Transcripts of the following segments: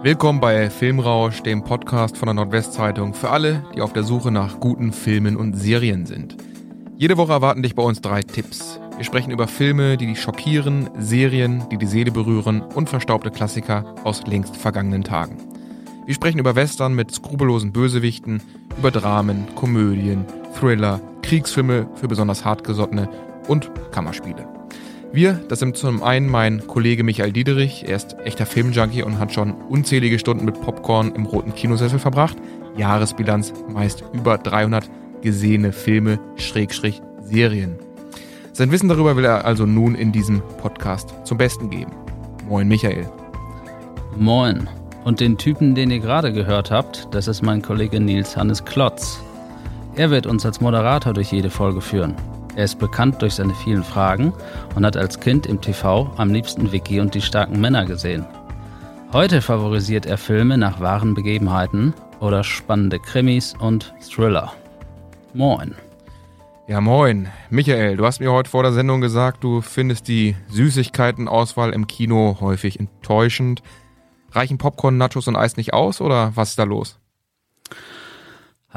Willkommen bei Filmrausch, dem Podcast von der Nordwestzeitung für alle, die auf der Suche nach guten Filmen und Serien sind. Jede Woche erwarten dich bei uns drei Tipps. Wir sprechen über Filme, die dich schockieren, Serien, die die Seele berühren und verstaubte Klassiker aus längst vergangenen Tagen. Wir sprechen über Western mit skrupellosen Bösewichten, über Dramen, Komödien, Thriller, Kriegsfilme für besonders hartgesottene und Kammerspiele. Wir, das sind zum einen mein Kollege Michael Diederich, er ist echter Filmjunkie und hat schon unzählige Stunden mit Popcorn im roten Kinosessel verbracht. Jahresbilanz meist über 300 gesehene Filme, Schrägstrich Serien. Sein Wissen darüber will er also nun in diesem Podcast zum Besten geben. Moin Michael. Moin. Und den Typen, den ihr gerade gehört habt, das ist mein Kollege Nils Hannes Klotz. Er wird uns als Moderator durch jede Folge führen. Er ist bekannt durch seine vielen Fragen und hat als Kind im TV am liebsten Vicky und die starken Männer gesehen. Heute favorisiert er Filme nach wahren Begebenheiten oder spannende Krimis und Thriller. Moin. Ja, moin. Michael, du hast mir heute vor der Sendung gesagt, du findest die Süßigkeitenauswahl im Kino häufig enttäuschend. Reichen Popcorn, Nachos und Eis nicht aus oder was ist da los?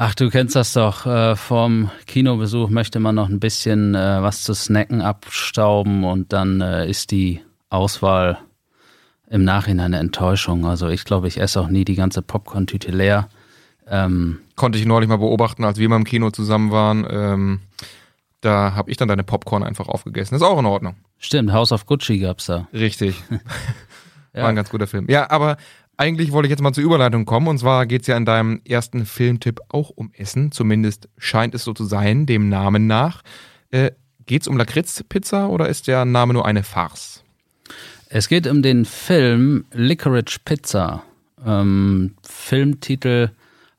Ach, du kennst das doch. Äh, vorm Kinobesuch möchte man noch ein bisschen äh, was zu snacken abstauben und dann äh, ist die Auswahl im Nachhinein eine Enttäuschung. Also ich glaube, ich esse auch nie die ganze Popcorn-Tüte leer. Ähm, Konnte ich neulich mal beobachten, als wir mal im Kino zusammen waren. Ähm, da habe ich dann deine Popcorn einfach aufgegessen. ist auch in Ordnung. Stimmt, House of Gucci gab's da. Richtig. ja. War ein ganz guter Film. Ja, aber eigentlich wollte ich jetzt mal zur Überleitung kommen. Und zwar geht es ja in deinem ersten Filmtipp auch um Essen. Zumindest scheint es so zu sein, dem Namen nach. Äh, geht es um Lakritz-Pizza oder ist der Name nur eine Farce? Es geht um den Film Licorice Pizza. Ähm, Filmtitel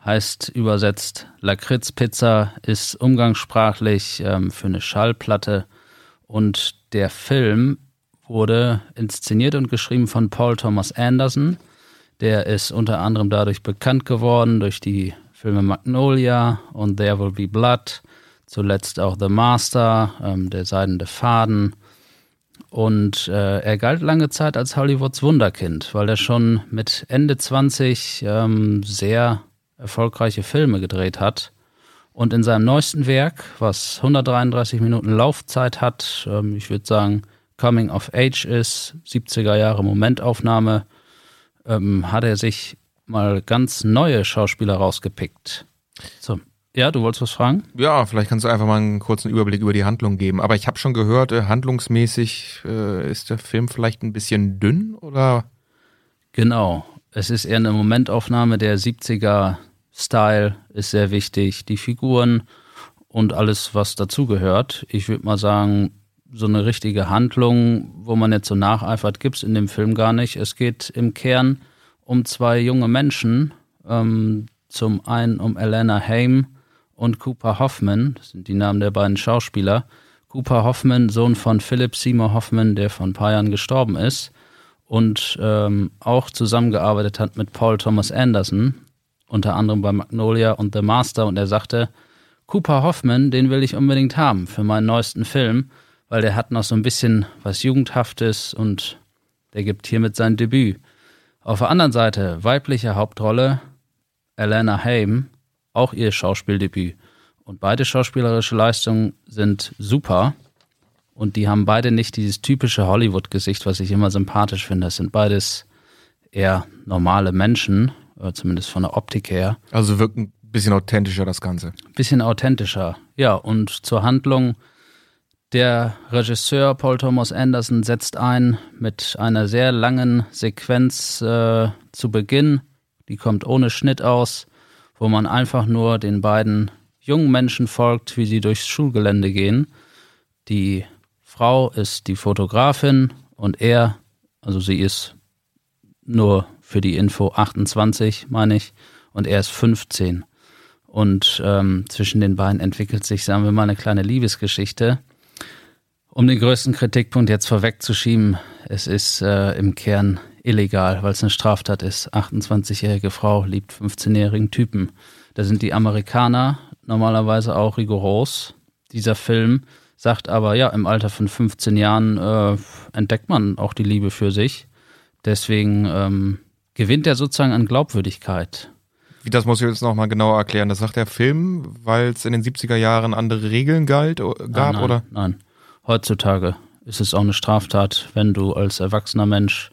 heißt übersetzt Lakritz-Pizza, ist umgangssprachlich ähm, für eine Schallplatte. Und der Film wurde inszeniert und geschrieben von Paul Thomas Anderson. Der ist unter anderem dadurch bekannt geworden, durch die Filme Magnolia und There Will Be Blood, zuletzt auch The Master, ähm, Der seidende Faden. Und äh, er galt lange Zeit als Hollywoods Wunderkind, weil er schon mit Ende 20 ähm, sehr erfolgreiche Filme gedreht hat. Und in seinem neuesten Werk, was 133 Minuten Laufzeit hat, ähm, ich würde sagen Coming of Age ist, 70er Jahre Momentaufnahme, ähm, hat er sich mal ganz neue Schauspieler rausgepickt. So. Ja, du wolltest was fragen? Ja, vielleicht kannst du einfach mal einen kurzen Überblick über die Handlung geben. Aber ich habe schon gehört, äh, handlungsmäßig äh, ist der Film vielleicht ein bisschen dünn, oder? Genau. Es ist eher eine Momentaufnahme. Der 70er Style ist sehr wichtig. Die Figuren und alles, was dazugehört. Ich würde mal sagen, so eine richtige Handlung, wo man jetzt so nacheifert, gibt es in dem Film gar nicht. Es geht im Kern um zwei junge Menschen. Ähm, zum einen um Elena Haim und Cooper Hoffman. Das sind die Namen der beiden Schauspieler. Cooper Hoffman, Sohn von Philip Seymour Hoffman, der vor ein paar Jahren gestorben ist und ähm, auch zusammengearbeitet hat mit Paul Thomas Anderson, unter anderem bei Magnolia und The Master. Und er sagte, Cooper Hoffman, den will ich unbedingt haben für meinen neuesten Film weil der hat noch so ein bisschen was Jugendhaftes und der gibt hiermit sein Debüt. Auf der anderen Seite, weibliche Hauptrolle, Elena Haim, auch ihr Schauspieldebüt. Und beide schauspielerische Leistungen sind super. Und die haben beide nicht dieses typische Hollywood-Gesicht, was ich immer sympathisch finde. Das sind beides eher normale Menschen, zumindest von der Optik her. Also wirkt ein bisschen authentischer das Ganze. Bisschen authentischer, ja. Und zur Handlung, der Regisseur Paul Thomas Anderson setzt ein mit einer sehr langen Sequenz äh, zu Beginn. Die kommt ohne Schnitt aus, wo man einfach nur den beiden jungen Menschen folgt, wie sie durchs Schulgelände gehen. Die Frau ist die Fotografin und er, also sie ist nur für die Info 28, meine ich, und er ist 15. Und ähm, zwischen den beiden entwickelt sich, sagen wir mal, eine kleine Liebesgeschichte. Um den größten Kritikpunkt jetzt vorwegzuschieben, es ist äh, im Kern illegal, weil es eine Straftat ist. 28-jährige Frau liebt 15-jährigen Typen. Da sind die Amerikaner normalerweise auch rigoros. Dieser Film sagt aber, ja, im Alter von 15 Jahren äh, entdeckt man auch die Liebe für sich. deswegen ähm, gewinnt er sozusagen an Glaubwürdigkeit. Wie das muss ich jetzt nochmal genauer erklären. Das sagt der Film, weil es in den 70er Jahren andere Regeln galt, gab, nein, nein, oder? Nein. Heutzutage ist es auch eine Straftat, wenn du als erwachsener Mensch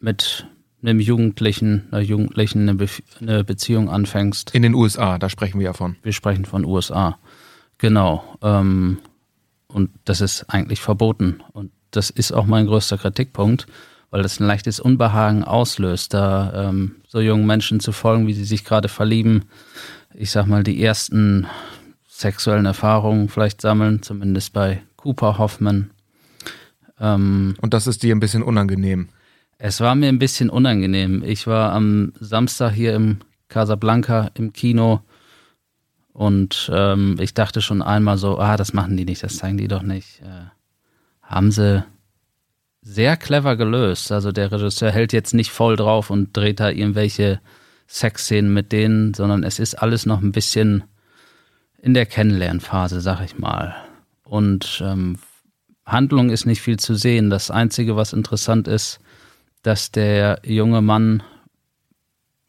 mit einem Jugendlichen, einer Jugendlichen eine, Be eine Beziehung anfängst. In den USA, da sprechen wir ja von. Wir sprechen von USA. Genau. Ähm, und das ist eigentlich verboten. Und das ist auch mein größter Kritikpunkt, weil das ein leichtes Unbehagen auslöst, da ähm, so jungen Menschen zu folgen, wie sie sich gerade verlieben. Ich sag mal, die ersten sexuellen Erfahrungen vielleicht sammeln, zumindest bei Cooper Hoffman. Ähm, und das ist dir ein bisschen unangenehm? Es war mir ein bisschen unangenehm. Ich war am Samstag hier im Casablanca im Kino und ähm, ich dachte schon einmal so, ah, das machen die nicht, das zeigen die doch nicht. Äh, haben sie sehr clever gelöst. Also der Regisseur hält jetzt nicht voll drauf und dreht da irgendwelche Sexszenen mit denen, sondern es ist alles noch ein bisschen in der Kennenlernphase, sag ich mal. Und ähm, Handlung ist nicht viel zu sehen. Das Einzige, was interessant ist, dass der junge Mann,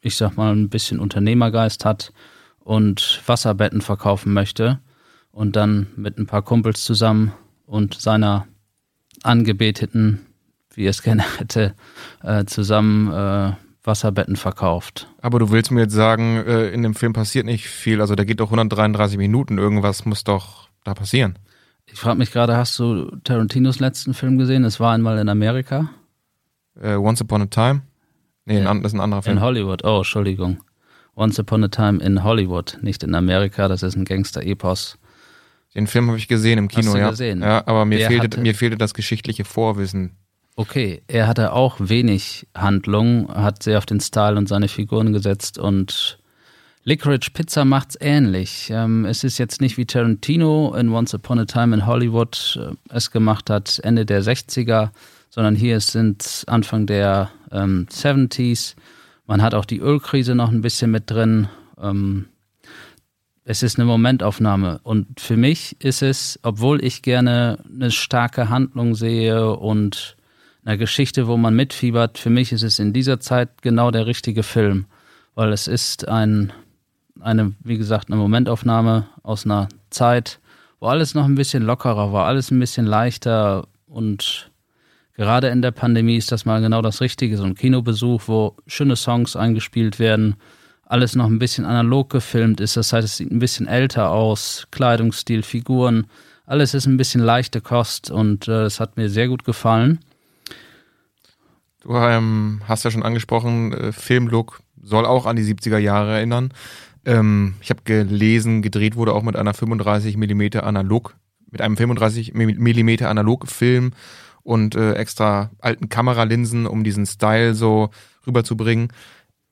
ich sag mal, ein bisschen Unternehmergeist hat und Wasserbetten verkaufen möchte und dann mit ein paar Kumpels zusammen und seiner Angebeteten, wie er es gerne hätte, äh, zusammen äh, Wasserbetten verkauft. Aber du willst mir jetzt sagen, äh, in dem Film passiert nicht viel, also der geht doch 133 Minuten, irgendwas muss doch da passieren. Ich frage mich gerade, hast du Tarantinos letzten Film gesehen? Es war einmal in Amerika. Uh, Once Upon a Time? Nee, ja. das ist ein anderer Film. In Hollywood, oh, Entschuldigung. Once Upon a Time in Hollywood, nicht in Amerika, das ist ein Gangster-Epos. Den Film habe ich gesehen im Kino, Hast du ja. Gesehen? Ja, aber mir fehlte, hatte, mir fehlte das geschichtliche Vorwissen. Okay, er hatte auch wenig Handlung, hat sehr auf den Style und seine Figuren gesetzt und Licorice Pizza macht's ähnlich. Ähm, es ist jetzt nicht wie Tarantino in Once Upon a Time in Hollywood äh, es gemacht hat, Ende der 60er, sondern hier sind Anfang der ähm, 70s. Man hat auch die Ölkrise noch ein bisschen mit drin. Ähm, es ist eine Momentaufnahme. Und für mich ist es, obwohl ich gerne eine starke Handlung sehe und eine Geschichte, wo man mitfiebert, für mich ist es in dieser Zeit genau der richtige Film. Weil es ist ein, eine, wie gesagt, eine Momentaufnahme aus einer Zeit, wo alles noch ein bisschen lockerer war, alles ein bisschen leichter und gerade in der Pandemie ist das mal genau das Richtige. So ein Kinobesuch, wo schöne Songs eingespielt werden, alles noch ein bisschen analog gefilmt ist. Das heißt, es sieht ein bisschen älter aus, Kleidungsstil, Figuren, alles ist ein bisschen leichte Kost und äh, es hat mir sehr gut gefallen. Du ähm, hast ja schon angesprochen, äh, Filmlook soll auch an die 70er Jahre erinnern. Ähm, ich habe gelesen, gedreht wurde auch mit einer 35 mm analog, mit einem 35 mm Analogfilm und äh, extra alten Kameralinsen, um diesen Style so rüberzubringen.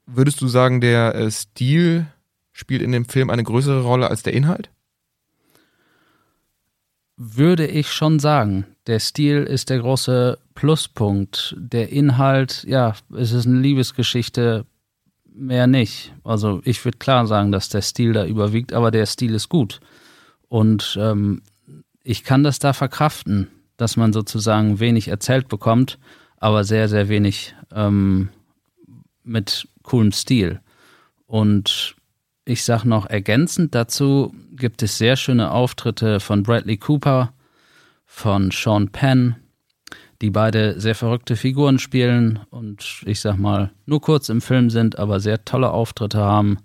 Würdest du sagen, der äh, Stil spielt in dem Film eine größere Rolle als der Inhalt? Würde ich schon sagen. Der Stil ist der große Pluspunkt. Der Inhalt, ja, es ist eine Liebesgeschichte, mehr nicht. Also ich würde klar sagen, dass der Stil da überwiegt, aber der Stil ist gut. Und ähm, ich kann das da verkraften dass man sozusagen wenig erzählt bekommt, aber sehr, sehr wenig ähm, mit coolem Stil. Und ich sage noch ergänzend dazu gibt es sehr schöne Auftritte von Bradley Cooper, von Sean Penn, die beide sehr verrückte Figuren spielen und ich sag mal nur kurz im Film sind, aber sehr tolle Auftritte haben.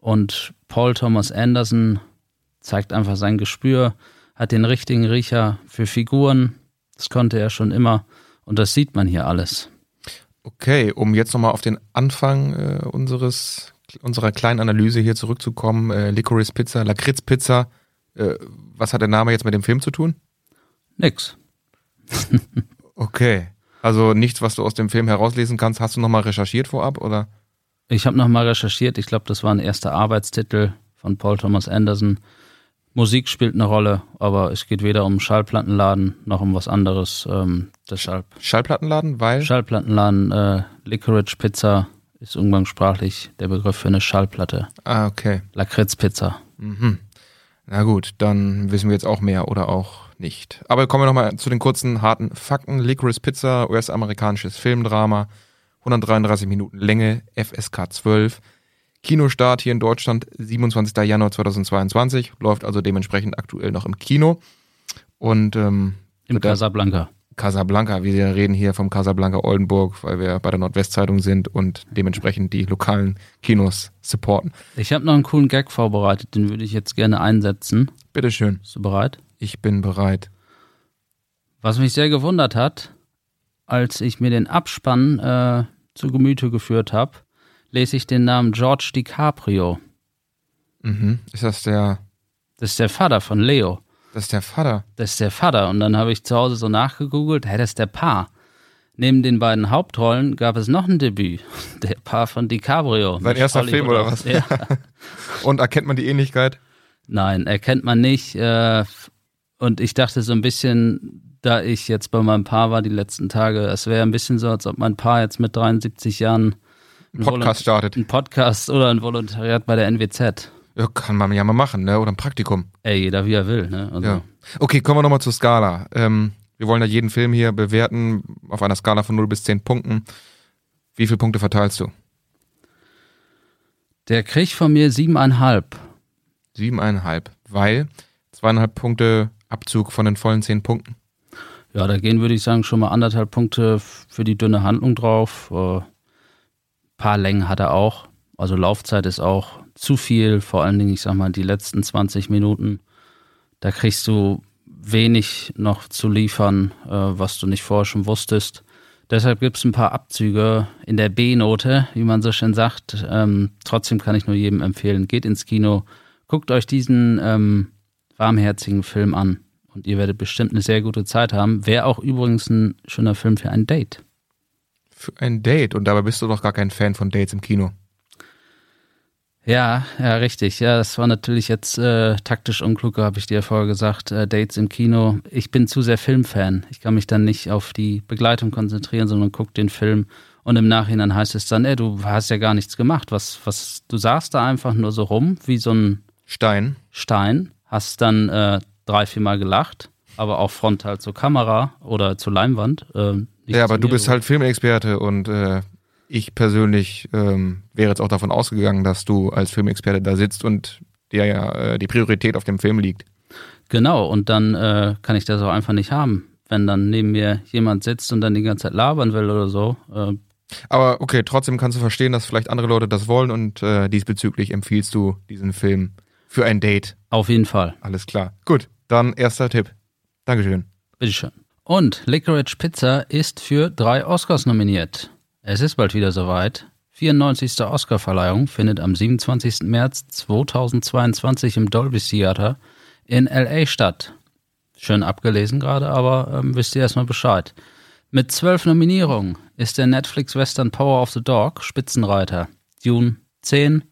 Und Paul Thomas Anderson zeigt einfach sein Gespür hat den richtigen Riecher für Figuren. Das konnte er schon immer und das sieht man hier alles. Okay, um jetzt nochmal auf den Anfang äh, unseres, unserer kleinen Analyse hier zurückzukommen, äh, Licorice Pizza, Lakritz Pizza, äh, was hat der Name jetzt mit dem Film zu tun? Nix. okay, also nichts, was du aus dem Film herauslesen kannst. Hast du nochmal recherchiert vorab oder? Ich habe nochmal recherchiert. Ich glaube, das war ein erster Arbeitstitel von Paul Thomas Anderson. Musik spielt eine Rolle, aber es geht weder um Schallplattenladen noch um was anderes. Ähm, deshalb. Schallplattenladen, weil? Schallplattenladen, äh, Licorice Pizza ist umgangssprachlich der Begriff für eine Schallplatte. Ah, okay. Lakritz Pizza. Mhm. Na gut, dann wissen wir jetzt auch mehr oder auch nicht. Aber kommen wir nochmal zu den kurzen, harten Fakten. Licorice Pizza, US-amerikanisches Filmdrama, 133 Minuten Länge, FSK 12. Kinostart hier in Deutschland 27. Januar 2022, läuft also dementsprechend aktuell noch im Kino. Und ähm, Im Casablanca. Casablanca, wir reden hier vom Casablanca Oldenburg, weil wir bei der Nordwestzeitung sind und dementsprechend die lokalen Kinos supporten. Ich habe noch einen coolen Gag vorbereitet, den würde ich jetzt gerne einsetzen. Bitteschön. Bist du bereit? Ich bin bereit. Was mich sehr gewundert hat, als ich mir den Abspann äh, zu Gemüte geführt habe, lese ich den Namen George DiCaprio. Mhm. Ist das der, Das ist der Vater von Leo. das ist der Vater? Das ist der Vater. Und dann habe ich zu Hause so nachgegoogelt, hä, das ist der Paar. Neben den beiden Hauptrollen gab es noch ein Debüt. Der Paar von DiCaprio. Sein erster Hollywood Film oder was? Ja. Und erkennt man die Ähnlichkeit? Nein, erkennt man nicht. Äh, und ich dachte so ein bisschen, da ich jetzt bei meinem Paar war die letzten Tage, es wäre ein bisschen so, als ob mein Paar jetzt mit 73 Jahren Ein Podcast startet. einen Podcast oder ein Volontariat bei der NWZ. Ja, kann man ja mal machen, ne? Oder ein Praktikum. Ey, jeder wie er will, ne? Also, Ja. Okay, kommen wir nochmal zur Skala. Ähm, wir wollen ja jeden Film hier bewerten auf einer Skala von 0 bis 10 Punkten. Wie viele Punkte verteilst du? Der kriegt von mir siebeneinhalb. Siebeneinhalb. Weil zweieinhalb Punkte Abzug von den vollen 10 Punkten. Ja, da gehen, würde ich sagen, schon mal anderthalb Punkte für die dünne Handlung drauf. Äh, paar Längen hat er auch. Also Laufzeit ist auch zu viel. Vor allen Dingen, ich sag mal, die letzten 20 Minuten. Da kriegst du wenig noch zu liefern, äh, was du nicht vorher schon wusstest. Deshalb gibt es ein paar Abzüge in der B-Note, wie man so schön sagt. Ähm, trotzdem kann ich nur jedem empfehlen, geht ins Kino, guckt euch diesen ähm, warmherzigen Film an und ihr werdet bestimmt eine sehr gute Zeit haben. Wäre auch übrigens ein schöner Film für ein Date. Für ein Date. Und dabei bist du doch gar kein Fan von Dates im Kino. Ja, ja, richtig. Ja, das war natürlich jetzt äh, taktisch unklug, habe ich dir vorher gesagt. Äh, Dates im Kino. Ich bin zu sehr Filmfan. Ich kann mich dann nicht auf die Begleitung konzentrieren, sondern guck den Film. Und im Nachhinein heißt es dann, ey, du hast ja gar nichts gemacht. Was, was, du saßt da einfach nur so rum, wie so ein Stein. Stein, hast dann äh, drei, viermal gelacht, aber auch frontal zur Kamera oder zur Leinwand. Äh, nicht Ja, aber du bist halt Filmexperte und äh, ich persönlich ähm, wäre jetzt auch davon ausgegangen, dass du als Filmexperte da sitzt und dir ja äh, die Priorität auf dem Film liegt. Genau, und dann äh, kann ich das auch einfach nicht haben. Wenn dann neben mir jemand sitzt und dann die ganze Zeit labern will oder so. Äh, Aber okay, trotzdem kannst du verstehen, dass vielleicht andere Leute das wollen und äh, diesbezüglich empfiehlst du diesen Film für ein Date. auf jeden Fall. Alles klar. Gut, dann erster Tipp. Dankeschön. Bitteschön. Und Licorice Pizza ist für drei Oscars nominiert. Es ist bald wieder soweit. 94. Oscarverleihung findet am 27. März 2022 im Dolby Theater in LA statt. Schön abgelesen gerade, aber ähm, wisst ihr erstmal Bescheid. Mit zwölf Nominierungen ist der Netflix-Western Power of the Dog Spitzenreiter. Dune 10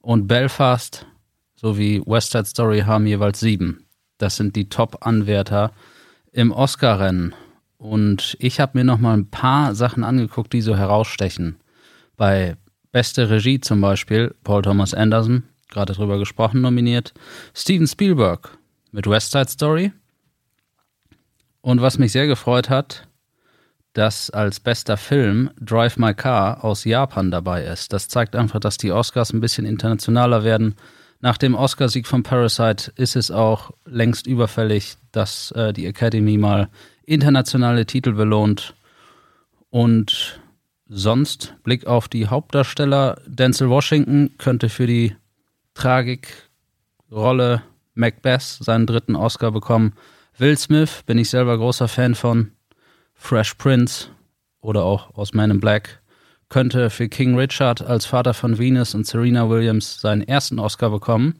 und Belfast sowie West Side Story haben jeweils sieben. Das sind die Top-Anwärter im Oscar-Rennen. Und ich habe mir noch mal ein paar Sachen angeguckt, die so herausstechen. Bei beste Regie zum Beispiel Paul Thomas Anderson, gerade drüber gesprochen, nominiert. Steven Spielberg mit West Side Story. Und was mich sehr gefreut hat, dass als bester Film Drive My Car aus Japan dabei ist. Das zeigt einfach, dass die Oscars ein bisschen internationaler werden. Nach dem Oscarsieg von Parasite ist es auch längst überfällig, dass äh, die Academy mal internationale Titel belohnt. Und sonst, Blick auf die Hauptdarsteller, Denzel Washington könnte für die Tragikrolle Macbeth seinen dritten Oscar bekommen. Will Smith bin ich selber großer Fan von. Fresh Prince oder auch aus Man in Black könnte für King Richard als Vater von Venus und Serena Williams seinen ersten Oscar bekommen.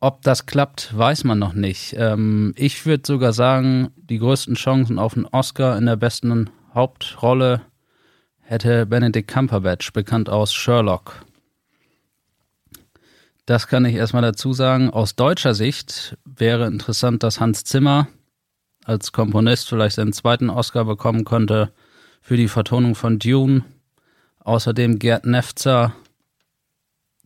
Ob das klappt, weiß man noch nicht. Ähm, ich würde sogar sagen, die größten Chancen auf einen Oscar in der besten Hauptrolle hätte Benedict Cumberbatch, bekannt aus Sherlock. Das kann ich erstmal dazu sagen. Aus deutscher Sicht wäre interessant, dass Hans Zimmer als Komponist vielleicht seinen zweiten Oscar bekommen könnte für die Vertonung von Dune. Außerdem Gerd Nefzer,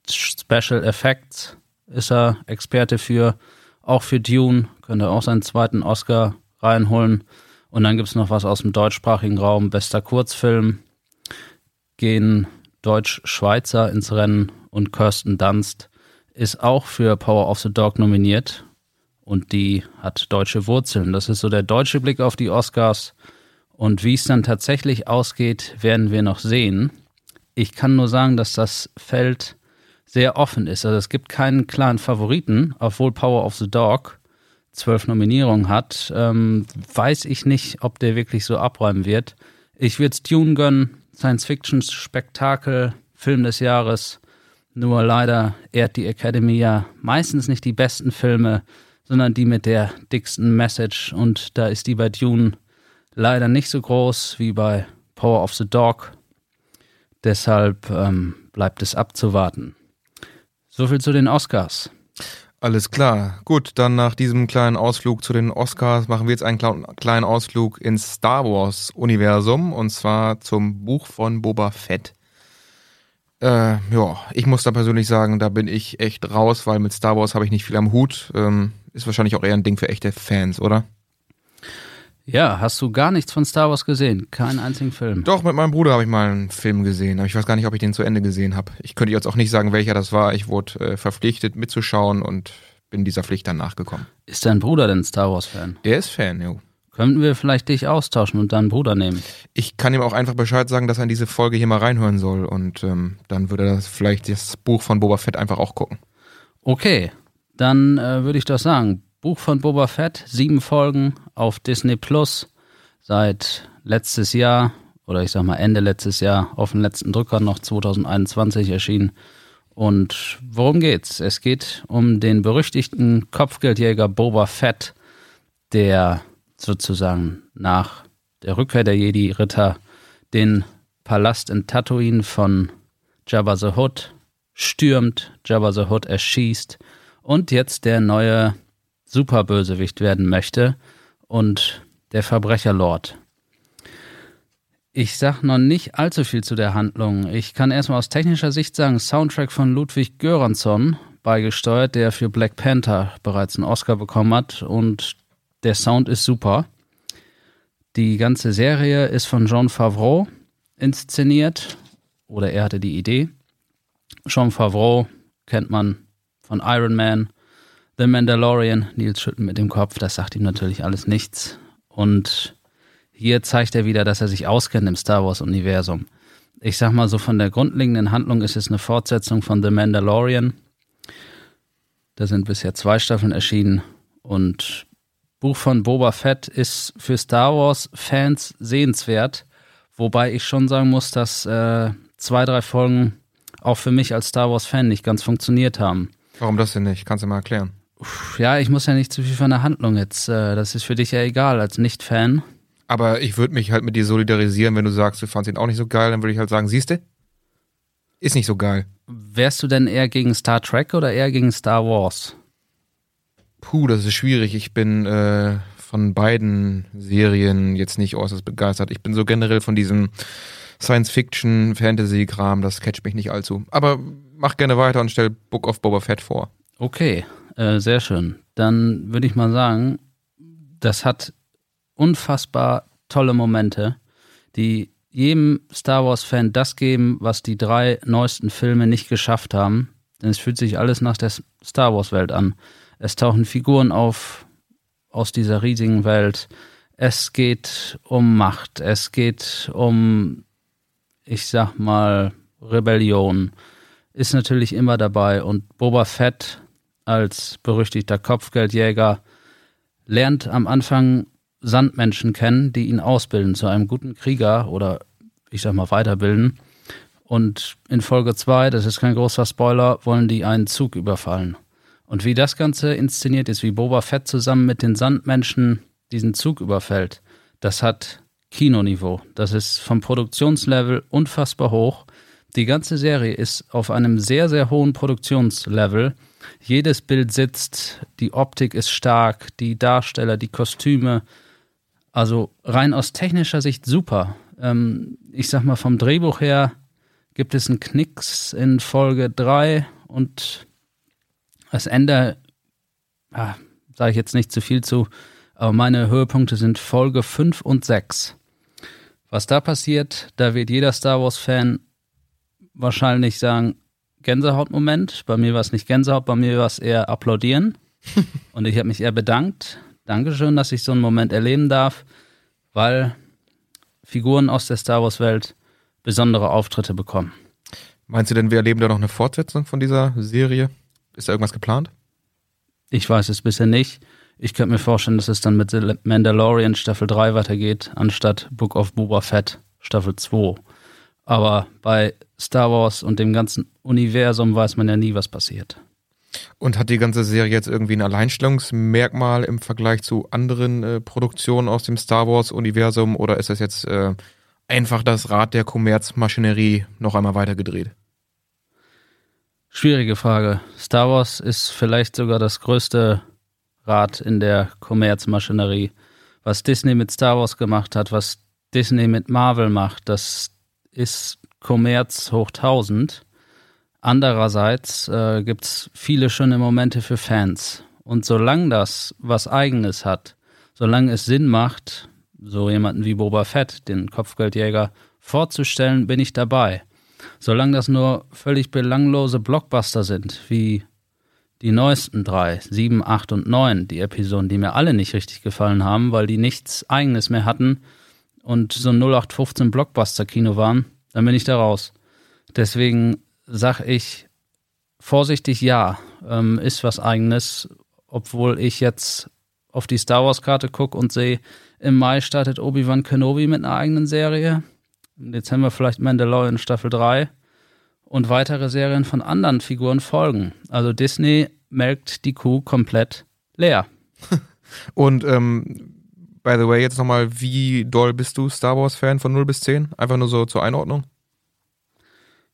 Special Effects ist er Experte für. Auch für Dune Könnte auch seinen zweiten Oscar reinholen. Und dann gibt es noch was aus dem deutschsprachigen Raum. Bester Kurzfilm. Gehen Deutsch-Schweizer ins Rennen und Kirsten Dunst ist auch für Power of the Dog nominiert. Und die hat deutsche Wurzeln. Das ist so der deutsche Blick auf die Oscars. Und wie es dann tatsächlich ausgeht, werden wir noch sehen. Ich kann nur sagen, dass das Feld sehr offen ist. Also es gibt keinen klaren Favoriten, obwohl Power of the Dog zwölf Nominierungen hat. Ähm, weiß ich nicht, ob der wirklich so abräumen wird. Ich würde es Dune gönnen, Science-Fiction-Spektakel, Film des Jahres. Nur leider ehrt die Academy ja meistens nicht die besten Filme, sondern die mit der dicksten Message. Und da ist die bei Dune leider nicht so groß wie bei Power of the Dog. Deshalb ähm, bleibt es abzuwarten. So viel zu den Oscars. Alles klar. Gut, dann nach diesem kleinen Ausflug zu den Oscars machen wir jetzt einen kleinen Ausflug ins Star Wars Universum und zwar zum Buch von Boba Fett. Äh, ja, ich muss da persönlich sagen, da bin ich echt raus, weil mit Star Wars habe ich nicht viel am Hut. Ähm, ist wahrscheinlich auch eher ein Ding für echte Fans, oder? Ja, hast du gar nichts von Star Wars gesehen? Keinen einzigen Film? Doch, mit meinem Bruder habe ich mal einen Film gesehen, aber ich weiß gar nicht, ob ich den zu Ende gesehen habe. Ich könnte jetzt auch nicht sagen, welcher das war. Ich wurde äh, verpflichtet mitzuschauen und bin dieser Pflicht dann nachgekommen. Ist dein Bruder denn Star Wars-Fan? Der ist Fan, jo. Könnten wir vielleicht dich austauschen und deinen Bruder nehmen? Ich kann ihm auch einfach Bescheid sagen, dass er in diese Folge hier mal reinhören soll und ähm, dann würde er vielleicht das Buch von Boba Fett einfach auch gucken. Okay, dann äh, würde ich doch sagen, Buch von Boba Fett, sieben Folgen auf Disney Plus seit letztes Jahr oder ich sag mal Ende letztes Jahr auf den letzten Drücker noch 2021 erschienen. Und worum geht's? Es geht um den berüchtigten Kopfgeldjäger Boba Fett, der sozusagen nach der Rückkehr der Jedi-Ritter den Palast in Tatooine von Jabba the Hutt stürmt, Jabba the Hutt erschießt und jetzt der neue Superbösewicht werden möchte und der Verbrecherlord. Ich sag noch nicht allzu viel zu der Handlung. Ich kann erstmal aus technischer Sicht sagen, Soundtrack von Ludwig Göransson beigesteuert, der für Black Panther bereits einen Oscar bekommen hat und der Sound ist super. Die ganze Serie ist von Jean Favreau inszeniert oder er hatte die Idee. Jean Favreau kennt man von Iron Man, The Mandalorian, Nils schüttelt mit dem Kopf, das sagt ihm natürlich alles nichts. Und hier zeigt er wieder, dass er sich auskennt im Star Wars-Universum. Ich sag mal so, von der grundlegenden Handlung ist es eine Fortsetzung von The Mandalorian. Da sind bisher zwei Staffeln erschienen. Und Buch von Boba Fett ist für Star Wars-Fans sehenswert. Wobei ich schon sagen muss, dass äh, zwei, drei Folgen auch für mich als Star Wars-Fan nicht ganz funktioniert haben. Warum das denn nicht? Kannst du mal erklären? Ja, ich muss ja nicht zu viel von der Handlung jetzt. Äh, das ist für dich ja egal als Nicht-Fan. Aber ich würde mich halt mit dir solidarisieren, wenn du sagst, du fandest ihn auch nicht so geil, dann würde ich halt sagen, siehste, ist nicht so geil. Wärst du denn eher gegen Star Trek oder eher gegen Star Wars? Puh, das ist schwierig. Ich bin äh, von beiden Serien jetzt nicht äußerst begeistert. Ich bin so generell von diesem Science-Fiction, Fantasy-Kram, das catcht mich nicht allzu. Aber mach gerne weiter und stell Book of Boba Fett vor. Okay, äh, sehr schön. Dann würde ich mal sagen, das hat unfassbar tolle Momente, die jedem Star Wars-Fan das geben, was die drei neuesten Filme nicht geschafft haben. Denn es fühlt sich alles nach der Star Wars-Welt an. Es tauchen Figuren auf aus dieser riesigen Welt. Es geht um Macht. Es geht um, ich sag mal, Rebellion. Ist natürlich immer dabei. Und Boba Fett als berüchtigter Kopfgeldjäger lernt am Anfang Sandmenschen kennen, die ihn ausbilden zu einem guten Krieger oder ich sag mal weiterbilden. Und in Folge 2, das ist kein großer Spoiler, wollen die einen Zug überfallen. Und wie das Ganze inszeniert ist, wie Boba Fett zusammen mit den Sandmenschen diesen Zug überfällt, das hat Kinoniveau. Das ist vom Produktionslevel unfassbar hoch. Die ganze Serie ist auf einem sehr, sehr hohen Produktionslevel. Jedes Bild sitzt, die Optik ist stark, die Darsteller, die Kostüme. Also rein aus technischer Sicht super. Ähm, ich sag mal, vom Drehbuch her gibt es einen Knicks in Folge 3 und das Ende ja, sage ich jetzt nicht zu viel zu, aber meine Höhepunkte sind Folge 5 und 6. Was da passiert, da wird jeder Star Wars-Fan wahrscheinlich sagen, Gänsehautmoment. Bei mir war es nicht Gänsehaut, bei mir war es eher applaudieren. und ich habe mich eher bedankt. Dankeschön, dass ich so einen Moment erleben darf, weil Figuren aus der Star Wars-Welt besondere Auftritte bekommen. Meinst du denn, wir erleben da noch eine Fortsetzung von dieser Serie? Ist da irgendwas geplant? Ich weiß es bisher nicht. Ich könnte mir vorstellen, dass es dann mit Mandalorian Staffel 3 weitergeht, anstatt Book of Boba Fett Staffel 2. Aber bei Star Wars und dem ganzen Universum weiß man ja nie, was passiert. Und hat die ganze Serie jetzt irgendwie ein Alleinstellungsmerkmal im Vergleich zu anderen äh, Produktionen aus dem Star Wars-Universum oder ist das jetzt äh, einfach das Rad der Kommerzmaschinerie noch einmal weitergedreht? Schwierige Frage. Star Wars ist vielleicht sogar das größte Rad in der Kommerzmaschinerie. Was Disney mit Star Wars gemacht hat, was Disney mit Marvel macht, das ist Kommerz hoch 1000. Andererseits äh, gibt es viele schöne Momente für Fans. Und solange das was Eigenes hat, solange es Sinn macht, so jemanden wie Boba Fett, den Kopfgeldjäger, vorzustellen, bin ich dabei. Solange das nur völlig belanglose Blockbuster sind, wie die neuesten drei, sieben, acht und neun, die Episoden, die mir alle nicht richtig gefallen haben, weil die nichts Eigenes mehr hatten und so ein 0815 Blockbuster-Kino waren, dann bin ich da raus. Deswegen sag ich vorsichtig ja, ähm, ist was eigenes, obwohl ich jetzt auf die Star Wars-Karte gucke und sehe, im Mai startet Obi-Wan Kenobi mit einer eigenen Serie. Im Dezember vielleicht Mandalorian Staffel 3 und weitere Serien von anderen Figuren folgen. Also Disney melkt die Kuh komplett leer. Und ähm, by the way, jetzt nochmal, wie doll bist du Star Wars-Fan von 0 bis 10? Einfach nur so zur Einordnung.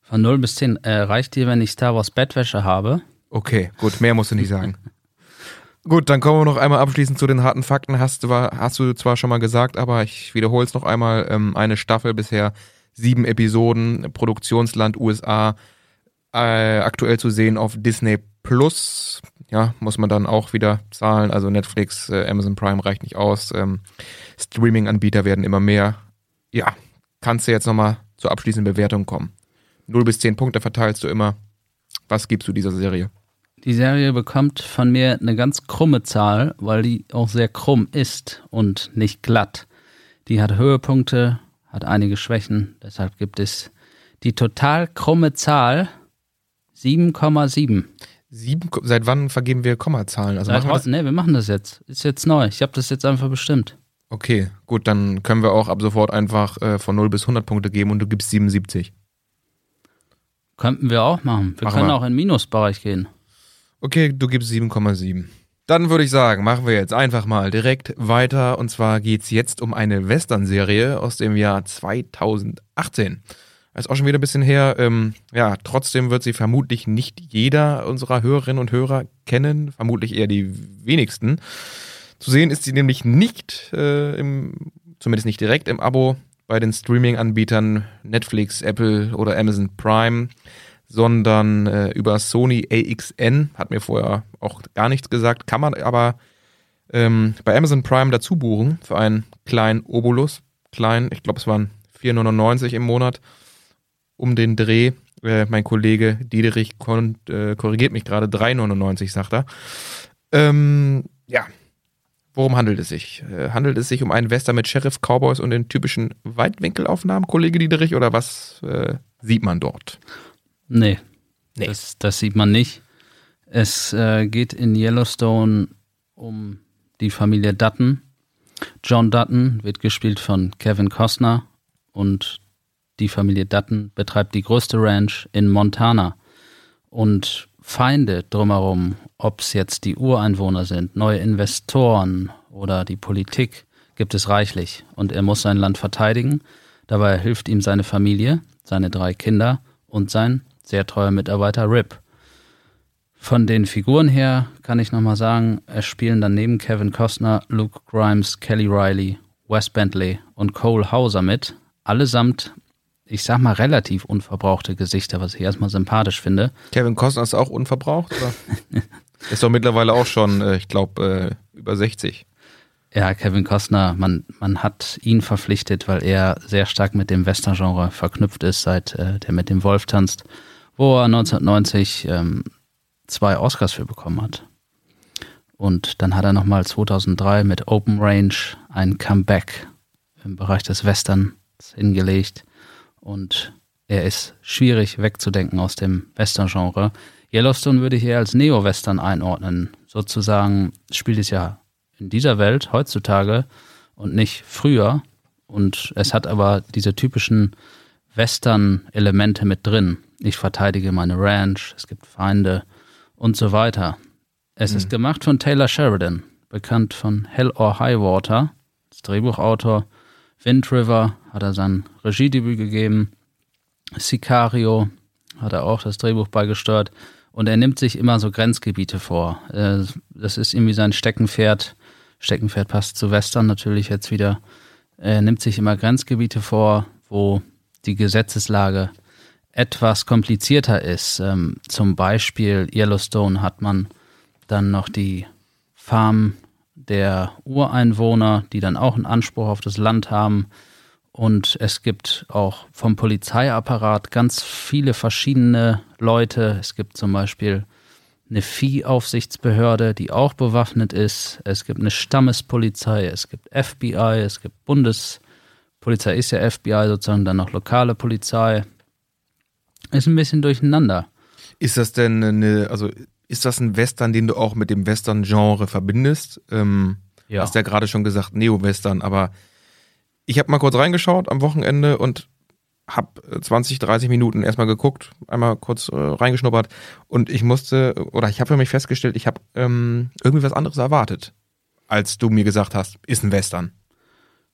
Von 0 bis 10 äh, reicht dir, wenn ich Star Wars Bettwäsche habe? Okay, gut, mehr musst du nicht sagen. gut, dann kommen wir noch einmal abschließend zu den harten Fakten. Hast du, hast du zwar schon mal gesagt, aber ich wiederhole es noch einmal. Ähm, eine Staffel bisher, sieben Episoden, Produktionsland USA, äh, aktuell zu sehen auf Disney Plus. Ja, muss man dann auch wieder zahlen. Also Netflix, äh, Amazon Prime reicht nicht aus. Ähm, Streaming-Anbieter werden immer mehr. Ja, kannst du jetzt nochmal zur abschließenden Bewertung kommen. 0 bis 10 Punkte verteilst du immer. Was gibst du dieser Serie? Die Serie bekommt von mir eine ganz krumme Zahl, weil die auch sehr krumm ist und nicht glatt. Die hat Höhepunkte, hat einige Schwächen, deshalb gibt es die total krumme Zahl 7,7. Seit wann vergeben wir Kommazahlen? Also machen wir das? Nee, wir machen das jetzt. Ist jetzt neu. Ich habe das jetzt einfach bestimmt. Okay, gut, dann können wir auch ab sofort einfach äh, von 0 bis 100 Punkte geben und du gibst 77. Könnten wir auch machen. Wir machen können wir. auch in den Minusbereich gehen. Okay, du gibst 7,7. Dann würde ich sagen, machen wir jetzt einfach mal direkt weiter. Und zwar geht es jetzt um eine Western-Serie aus dem Jahr 2018. Das ist auch schon wieder ein bisschen her. Ähm, ja, trotzdem wird sie vermutlich nicht jeder unserer Hörerinnen und Hörer kennen. Vermutlich eher die wenigsten. Zu sehen ist sie nämlich nicht, äh, im, zumindest nicht direkt im Abo bei den Streaming-Anbietern Netflix, Apple oder Amazon Prime, sondern äh, über Sony AXN, hat mir vorher auch gar nichts gesagt, kann man aber ähm, bei Amazon Prime dazu buchen für einen kleinen Obolus. Klein, ich glaube, es waren 4,99 im Monat um den Dreh. Äh, mein Kollege Diederich äh, korrigiert mich gerade, 3,99 sagt er. Ähm, ja, Worum handelt es sich? Äh, handelt es sich um einen Western mit Sheriff, Cowboys und den typischen Weitwinkelaufnahmen, Kollege Diederich, oder was äh, sieht man dort? Nee, nee. Das, das sieht man nicht. Es äh, geht in Yellowstone um die Familie Dutton. John Dutton wird gespielt von Kevin Costner und die Familie Dutton betreibt die größte Ranch in Montana. Und Feinde drumherum, ob es jetzt die Ureinwohner sind, neue Investoren oder die Politik, gibt es reichlich. Und er muss sein Land verteidigen. Dabei hilft ihm seine Familie, seine drei Kinder und sein sehr treuer Mitarbeiter Rip. Von den Figuren her kann ich nochmal sagen, es spielen dann neben Kevin Costner, Luke Grimes, Kelly Riley, Wes Bentley und Cole Hauser mit. Allesamt ich sag mal, relativ unverbrauchte Gesichter, was ich erstmal sympathisch finde. Kevin Costner ist auch unverbraucht? Ist doch mittlerweile auch schon, äh, ich glaube, äh, über 60. Ja, Kevin Costner, man, man hat ihn verpflichtet, weil er sehr stark mit dem Western-Genre verknüpft ist, seit äh, der mit dem Wolf tanzt, wo er 1990 ähm, zwei Oscars für bekommen hat. Und dann hat er nochmal 2003 mit Open Range ein Comeback im Bereich des Westerns hingelegt. Und er ist schwierig wegzudenken aus dem Western-Genre. Yellowstone würde ich eher als Neo-Western einordnen. Sozusagen spielt es ja in dieser Welt heutzutage und nicht früher. Und es hat aber diese typischen Western-Elemente mit drin. Ich verteidige meine Ranch, es gibt Feinde und so weiter. Es mhm. ist gemacht von Taylor Sheridan, bekannt von Hell or High Water, Drehbuchautor. Wind River hat er sein Regiedebüt gegeben. Sicario hat er auch das Drehbuch beigesteuert. Und er nimmt sich immer so Grenzgebiete vor. Äh, das ist irgendwie sein Steckenpferd. Steckenpferd passt zu Western natürlich jetzt wieder. Er nimmt sich immer Grenzgebiete vor, wo die Gesetzeslage etwas komplizierter ist. Ähm, zum Beispiel Yellowstone hat man dann noch die Farm der Ureinwohner, die dann auch einen Anspruch auf das Land haben. Und es gibt auch vom Polizeiapparat ganz viele verschiedene Leute. Es gibt zum Beispiel eine Viehaufsichtsbehörde, die auch bewaffnet ist. Es gibt eine Stammespolizei, es gibt FBI, es gibt Bundespolizei, ist ja FBI sozusagen, dann noch lokale Polizei. Ist ein bisschen durcheinander. Ist das denn eine, also ist das ein Western, den du auch mit dem Western-Genre verbindest? Ähm, ja. Hast ja gerade schon gesagt, Neo-Western, aber ich habe mal kurz reingeschaut am Wochenende und habe 20, 30 Minuten erstmal geguckt, einmal kurz äh, reingeschnuppert und ich musste, oder ich habe für mich festgestellt, ich habe ähm, irgendwie was anderes erwartet, als du mir gesagt hast, ist ein Western.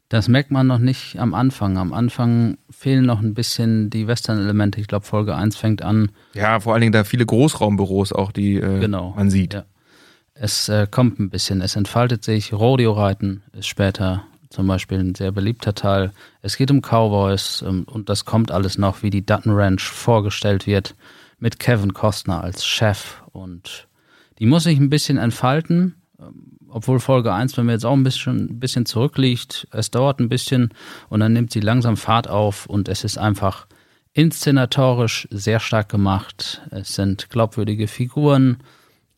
Das merkt man noch nicht am Anfang. Am Anfang fehlen noch ein bisschen die Western-Elemente. Ich glaube, Folge 1 fängt an. Ja, vor allen Dingen da viele Großraumbüros auch, die äh, genau. man sieht. Ja. Es äh, kommt ein bisschen, es entfaltet sich. Rodeo-Reiten ist später zum Beispiel ein sehr beliebter Teil. Es geht um Cowboys ähm, und das kommt alles noch, wie die Dutton Ranch vorgestellt wird, mit Kevin Costner als Chef. Und die muss sich ein bisschen entfalten obwohl Folge 1 bei mir jetzt auch ein bisschen, ein bisschen zurückliegt. Es dauert ein bisschen und dann nimmt sie langsam Fahrt auf und es ist einfach inszenatorisch sehr stark gemacht. Es sind glaubwürdige Figuren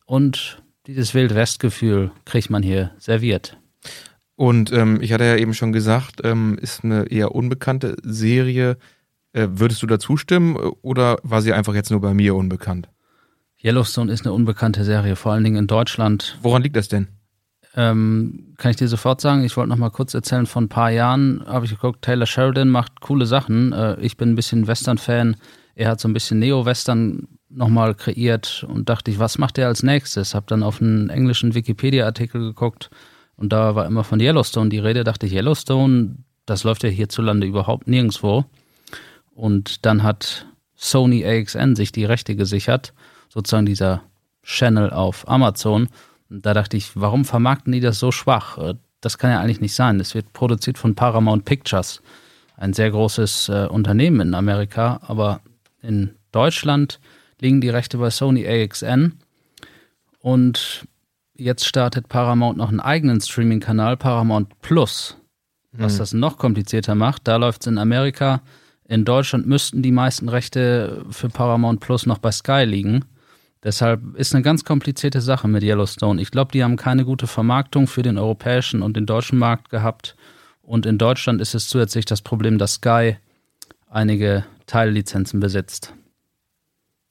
und dieses Wildwest-Gefühl kriegt man hier serviert. Und ähm, ich hatte ja eben schon gesagt, ähm, ist eine eher unbekannte Serie. Äh, würdest du da zustimmen oder war sie einfach jetzt nur bei mir unbekannt? Yellowstone ist eine unbekannte Serie, vor allen Dingen in Deutschland. Woran liegt das denn? Ähm, kann ich dir sofort sagen, ich wollte noch mal kurz erzählen, vor ein paar Jahren habe ich geguckt, Taylor Sheridan macht coole Sachen. Äh, ich bin ein bisschen Western-Fan. Er hat so ein bisschen Neo-Western nochmal kreiert und dachte ich, was macht er als nächstes? Habe dann auf einen englischen Wikipedia-Artikel geguckt und da war immer von Yellowstone die Rede. Dachte ich, Yellowstone, das läuft ja hierzulande überhaupt nirgendwo. Und dann hat Sony AXN sich die Rechte gesichert, sozusagen dieser Channel auf Amazon da dachte ich, warum vermarkten die das so schwach? Äh, das kann ja eigentlich nicht sein. Es wird produziert von Paramount Pictures, ein sehr großes äh, Unternehmen in Amerika, aber in Deutschland liegen die Rechte bei Sony AXN und jetzt startet Paramount noch einen eigenen Streaming-Kanal, Paramount Plus, was mhm. das noch komplizierter macht. Da läuft es in Amerika. In Deutschland müssten die meisten Rechte für Paramount Plus noch bei Sky liegen. Deshalb ist eine ganz komplizierte Sache mit Yellowstone. Ich glaube, die haben keine gute Vermarktung für den europäischen und den deutschen Markt gehabt. Und in Deutschland ist es zusätzlich das Problem, dass Sky einige Teillizenzen besitzt.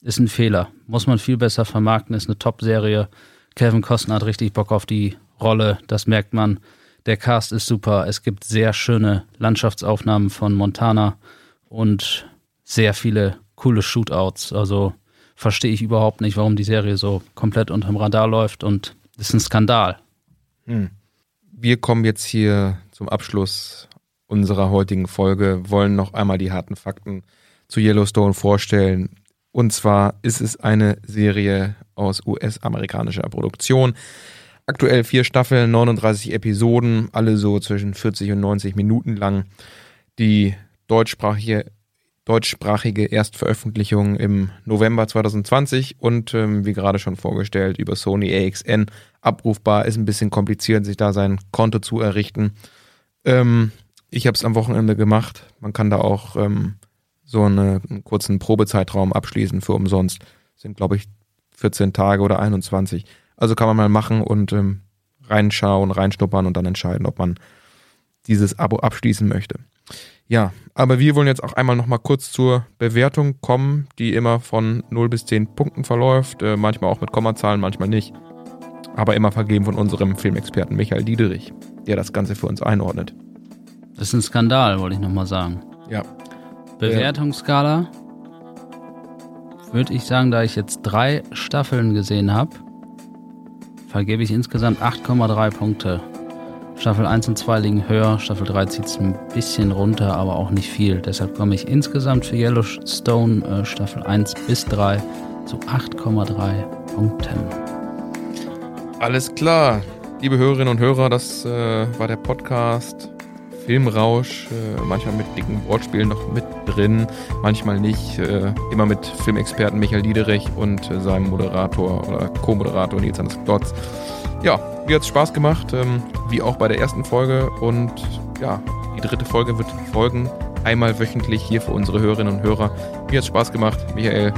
Ist ein Fehler. Muss man viel besser vermarkten, ist eine Top-Serie. Kevin Costner hat richtig Bock auf die Rolle, das merkt man. Der Cast ist super. Es gibt sehr schöne Landschaftsaufnahmen von Montana und sehr viele coole Shootouts. Also verstehe ich überhaupt nicht, warum die Serie so komplett unterm Radar läuft und ist ein Skandal. Hm. Wir kommen jetzt hier zum Abschluss unserer heutigen Folge, wollen noch einmal die harten Fakten zu Yellowstone vorstellen. Und zwar ist es eine Serie aus US-amerikanischer Produktion. Aktuell vier Staffeln, 39 Episoden, alle so zwischen 40 und 90 Minuten lang. Die deutschsprachige deutschsprachige Erstveröffentlichung im November 2020 und ähm, wie gerade schon vorgestellt über Sony AXN abrufbar. Ist ein bisschen kompliziert, sich da sein Konto zu errichten. Ähm, ich habe es am Wochenende gemacht. Man kann da auch ähm, so eine, einen kurzen Probezeitraum abschließen für umsonst. Sind, glaube ich, 14 Tage oder 21. Also kann man mal machen und ähm, reinschauen, reinschnuppern und dann entscheiden, ob man dieses Abo abschließen möchte. Ja, aber wir wollen jetzt auch einmal nochmal kurz zur Bewertung kommen, die immer von 0 bis 10 Punkten verläuft, äh, manchmal auch mit Kommazahlen, manchmal nicht. Aber immer vergeben von unserem Filmexperten Michael Diederich, der das Ganze für uns einordnet. Das ist ein Skandal, wollte ich nochmal sagen. Ja. Bewertungsskala würde ich sagen, da ich jetzt drei Staffeln gesehen habe, vergebe ich insgesamt 8,3 Punkte. Staffel 1 und 2 liegen höher, Staffel 3 zieht es ein bisschen runter, aber auch nicht viel. Deshalb komme ich insgesamt für Yellowstone äh, Staffel 1 bis 3 zu 8,3 Punkten. Alles klar. Liebe Hörerinnen und Hörer, das äh, war der Podcast Filmrausch, äh, manchmal mit dicken Wortspielen noch mit drin, manchmal nicht. Äh, immer mit Filmexperten Michael Diederich und äh, seinem Moderator oder Co-Moderator Nils Anders Klotz. Ja, mir hat es Spaß gemacht, ähm, wie auch bei der ersten Folge. Und ja, die dritte Folge wird folgen. Einmal wöchentlich hier für unsere Hörerinnen und Hörer. Mir hat es Spaß gemacht. Michael,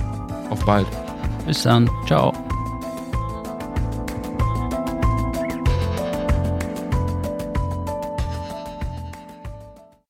auf bald. Bis dann. Ciao.